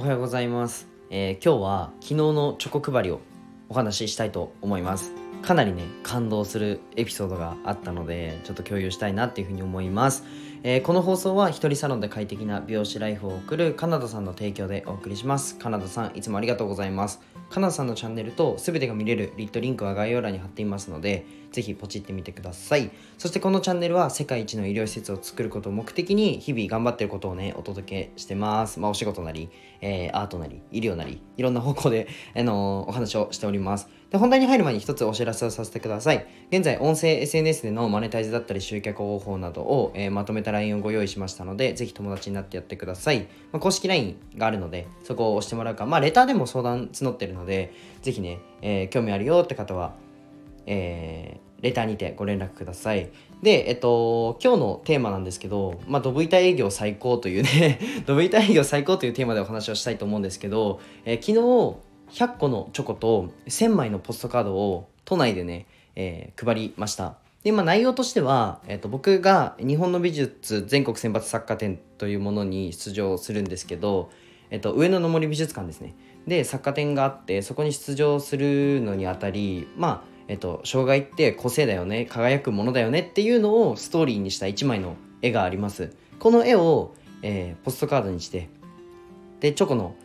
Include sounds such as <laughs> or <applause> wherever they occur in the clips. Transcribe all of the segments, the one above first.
おはようございます、えー今日は昨日のチョコ配りをお話ししたいと思います。かなりね感動するエピソードがあったのでちょっと共有したいなっていうふうに思います、えーこの放送は一人サロンで快適な美容師ライフを送るカナダさんの提供でお送りします。カナダさんいつもありがとうございます。かなさんのチャンネルと全てが見れるリットリンクは概要欄に貼っていますのでぜひポチってみてください。そしてこのチャンネルは世界一の医療施設を作ることを目的に日々頑張ってることをねお届けしてます。まあお仕事なり、えーアートなり医療なりいろんな方向で、あのーお話をしております。で本題に入る前に一つお知らせをさせてください。現在音声 SNS でのマネタイズだったり集客方法などを、えーまとめた LINE をご用意しましたのでぜひ友達になってやってください、まあ公式 LINE があるのでそこを押してもらうか。まあレターでも相談募ってるのでぜひね、えー興味あるよって方はえーレターにてご連絡ください。で、えっと、今日のテーマなんですけど、まあ、ドブ板営業最高というね、<laughs> ドブ板営業最高というテーマでお話をしたいと思うんですけど、えー昨日、100個のチョコと1000枚のポストカードを都内でね、えー配りました。で、まあ、内容としては、えっと、僕が日本の美術全国選抜作家展というものに出場するんですけど、えっと、上野の森美術館ですね。で、作家展があって、そこに出場するのにあたり、まあ、えっと、障害って個性だよね輝くものだよねっていうのをストーリーにした1枚の絵がありますこの絵を、えーポストカードにしてでチョコの、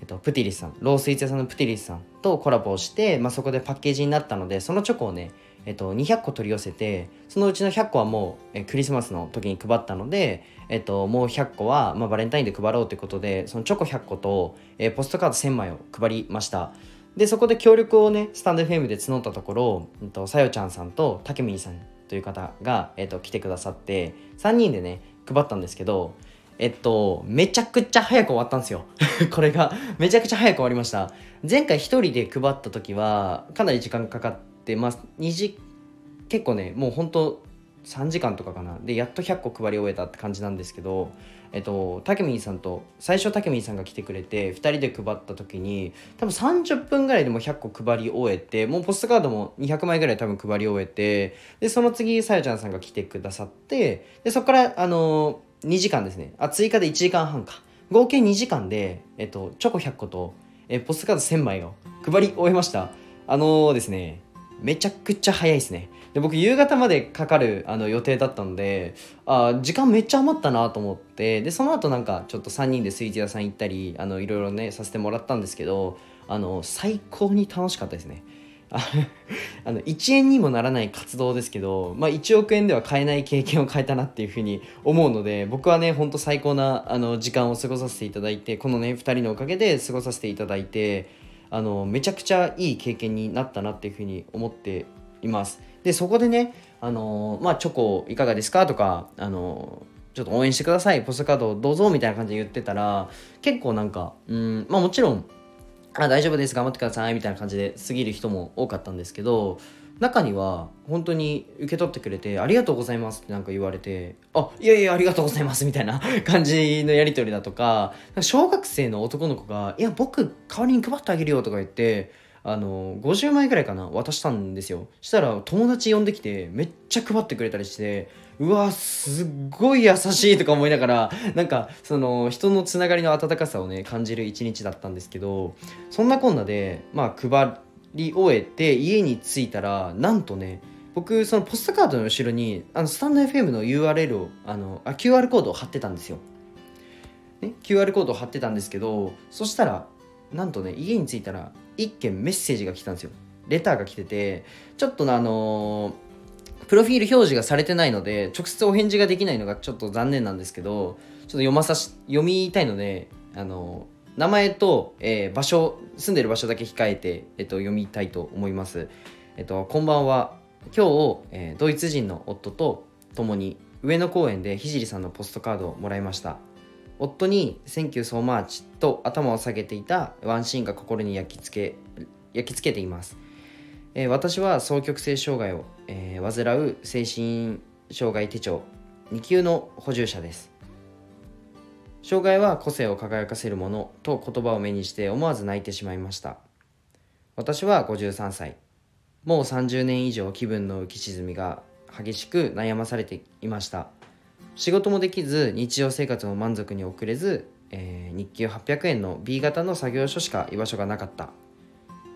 えっと、プティリスさんロースイーツ屋さんのプティリスさんとコラボをして、まあ、そこでパッケージになったのでそのチョコをね、えっと、200個取り寄せてそのうちの100個はもう、えクリスマスの時に配ったので、えっと、もう100個は、まあ、バレンタインで配ろうということでそのチョコ100個と、えポストカード1000枚を配りました。でそこで協力をねスタンド FM で募ったところ、うんと、さよちゃんさんとたけみんさんという方が、えっと、来てくださって3人でね配ったんですけどえっとめちゃくちゃ早く終わったんですよ。<laughs> これがめちゃくちゃ早く終わりました。前回1人で配った時はかなり時間かかってまあ2時結構ねもうほんと3時間とかかな。でやっと100個配り終えたって感じなんですけどえっとたけみんさんと最初たけみんさんが来てくれて2人で配った時に多分30分ぐらいでも100個配り終えてもうポストカードも200枚ぐらい多分配り終えてでその次さやちゃんさんが来てくださってでそこからあの2時間ですね。あ追加で1時間半か。合計2時間で、えっと、チョコ100個とえポストカード1000枚を。配り終えました。あのですねめちゃくちゃ早いですね。で僕夕方までかかるあの予定だったのであ時間めっちゃ余ったなと思ってでその後なんかちょっと3人でスイーツ屋さん行ったりあのいろいろねさせてもらったんですけどあの最高に楽しかったですね。あの1円にもならない活動ですけど、まあ、1億円では買えない経験を変えたなっていうふうに思うので僕はねほんと最高なあの時間を過ごさせていただいてこのね2人のおかげで過ごさせていただいてあのめちゃくちゃいい経験になったなっていうふうに思っています。でそこでねあのまあチョコいかがですかとかあのちょっと応援してくださいポストカードどうぞみたいな感じで言ってたら結構なんかうんまあもちろんあ大丈夫です。頑張ってくださいみたいな感じで過ぎる人も多かったんですけど中には本当に受け取ってくれてありがとうございますってなんか言われてあいやいやありがとうございますみたいな <laughs> 感じのやり取りだとか小学生の男の子がいや僕代わりに配ってあげるよとか言ってあの50枚ぐらいかな渡したんですよ。したら友達呼んできてめっちゃ配ってくれたりしてうわすっごい優しいとか思いながらなんかその人のつながりの温かさをね感じる一日だったんですけどそんなこんなでまあ配り終えて家に着いたらなんとね僕そのポストカードの後ろにあのスタンド FM の URL をあのあ QR コードを貼ってたんですよ、ね、QR コードを貼ってたんですけどそしたらなんとね家に着いたら一件メッセージが来たんですよ。レターが来ててちょっとあのプロフィール表示がされてないので直接お返事ができないのがちょっと残念なんですけどちょっと読まさし読みたいのであの名前と、えー場所住んでる場所だけ控えて、えっと、読みたいと思います。えっと、こんばんは。今日、えードイツ人の夫と共に上野公園で聖さんのポストカードをもらいました。夫に「Thank you so much」と頭を下げていたワンシーンが心に焼き付け焼き付けています、えー私は双極性障害を、えー患う精神障害手帳2級の補充者です。障害は個性を輝かせるものと言葉を目にして思わず泣いてしまいました。私は53歳。もう30年以上気分の浮き沈みが激しく悩まされていました。仕事もできず日常生活も満足に送れずえー日給800円の B 型の作業所しか居場所がなかった。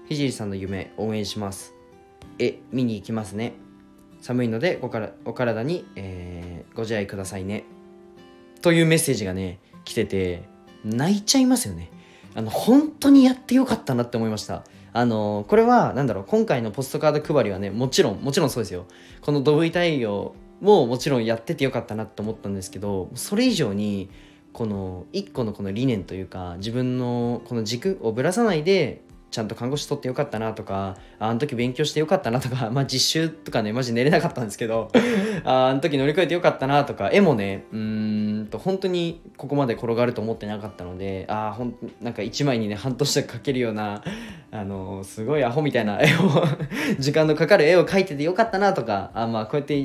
ひじりさんの夢応援します。え見に行きますね。寒いのでおからお体に、えーご自愛くださいね。というメッセージがね来てて泣いちゃいますよね。あの本当にやってよかったなって思いました。あのこれは何だろう今回のポストカード配りはねもちろんもちろんそうですよ。このドブイ対応ももちろんやっててよかったなって思ったんですけどそれ以上にこの一個のこの理念というか自分のこの軸をぶらさないでちゃんと看護師取ってよかったなとかあの時勉強してよかったなとか <laughs> まあ実習とかねマジ寝れなかったんですけど <laughs> あの時乗り越えてよかったなとか絵もねうんと本当にここまで転がると思ってなかったのでああほんなんか1枚にね半年で描けるようなあのすごいアホみたいな絵を <laughs> 時間のかかる絵を描いててよかったなとかあまあこうやって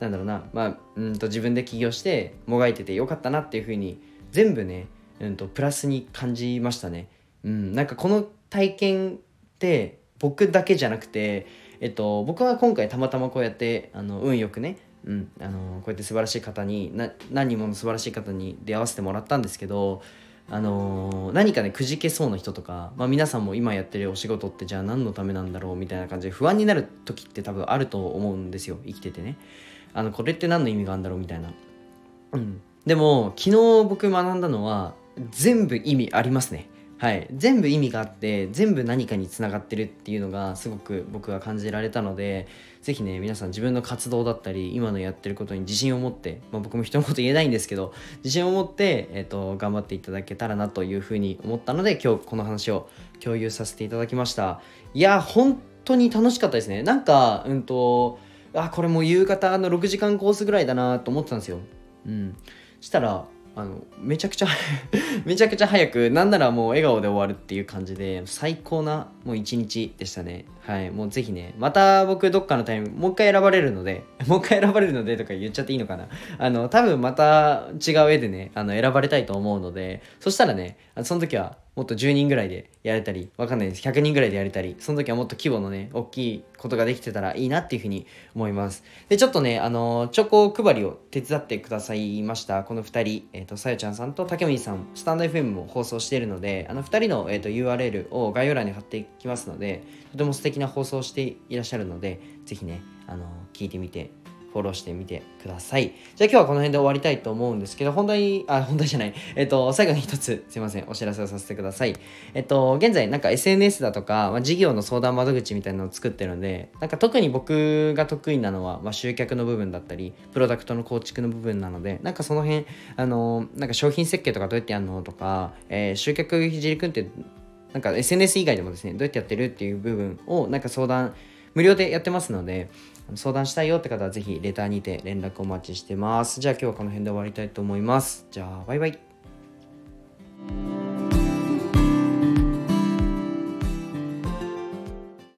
なんだろうな、まあ、うんと自分で起業してもがいててよかったなっていうふうに全部ね、うん、とプラスに感じましたね。うん、なんかこの体験って僕だけじゃなくて、えっと、僕は今回たまたまこうやってあの運よくね、うん、あのこうやって素晴らしい方にな何人もの素晴らしい方に出会わせてもらったんですけどあのー何かねくじけそうな人とか、まあ、皆さんも今やってるお仕事ってじゃあ何のためなんだろうみたいな感じで不安になる時って多分あると思うんですよ。生きててね。あのこれって何の意味があるんだろうみたいな、うん、でも昨日僕学んだのは全部意味ありますね。はい、全部意味があって全部何かにつながってるっていうのがすごく僕は感じられたのでぜひね皆さん自分の活動だったり今のやってることに自信を持って、まあ、僕も人のこと言えないんですけど自信を持って、えっと頑張っていただけたらなというふうに思ったので今日この話を共有させていただきました。いや本当に楽しかったですね。なんかうんとあこれもう夕方の6時間コースぐらいだなと思ってたんですよ。うん。したらあのめちゃくちゃ <laughs> めちゃくちゃ早くなんならもう笑顔で終わるっていう感じで最高なもう一日でしたね。はい。もうぜひねまた僕どっかのタイムもう一回選ばれるので <laughs> もう一回選ばれるのでとか言っちゃっていいのかな。あの多分また違う絵でねあの選ばれたいと思うのでそしたらねその時はもっと10人ぐらいでやれたりわかんないです。100人ぐらいでやれたりその時はもっと規模のね大きいことができてたらいいなっていうふうに思います。でちょっとねあのチョコ配りを手伝ってくださいました。この2人、えー、とさよちゃんさんと竹森さんスタンド FM も放送しているのであの2人の、えー、と URL を概要欄に貼っていきますのでとても素敵な放送していらっしゃるのでぜひねあの聞いてみてフォローしてみてください。じゃあ今日はこの辺で終わりたいと思うんですけど、本題に、あ、本題じゃない。えっと、最後に一つ、すいません、お知らせをさせてください。えっと、現在、なんか SNS だとか、まあ、事業の相談窓口みたいなのを作ってるので、なんか特に僕が得意なのは、まあ、集客の部分だったり、プロダクトの構築の部分なので、なんかその辺、あの、なんか商品設計とかどうやってやるのとか、えー集客ひじりくんって、なんか SNS 以外でもですね、どうやってやってるっていう部分を、なんか相談、無料でやってますので、相談したいよって方はぜひレターにて連絡お待ちしてます。じゃあ今日はこの辺で終わりたいと思います。じゃあバイバイ。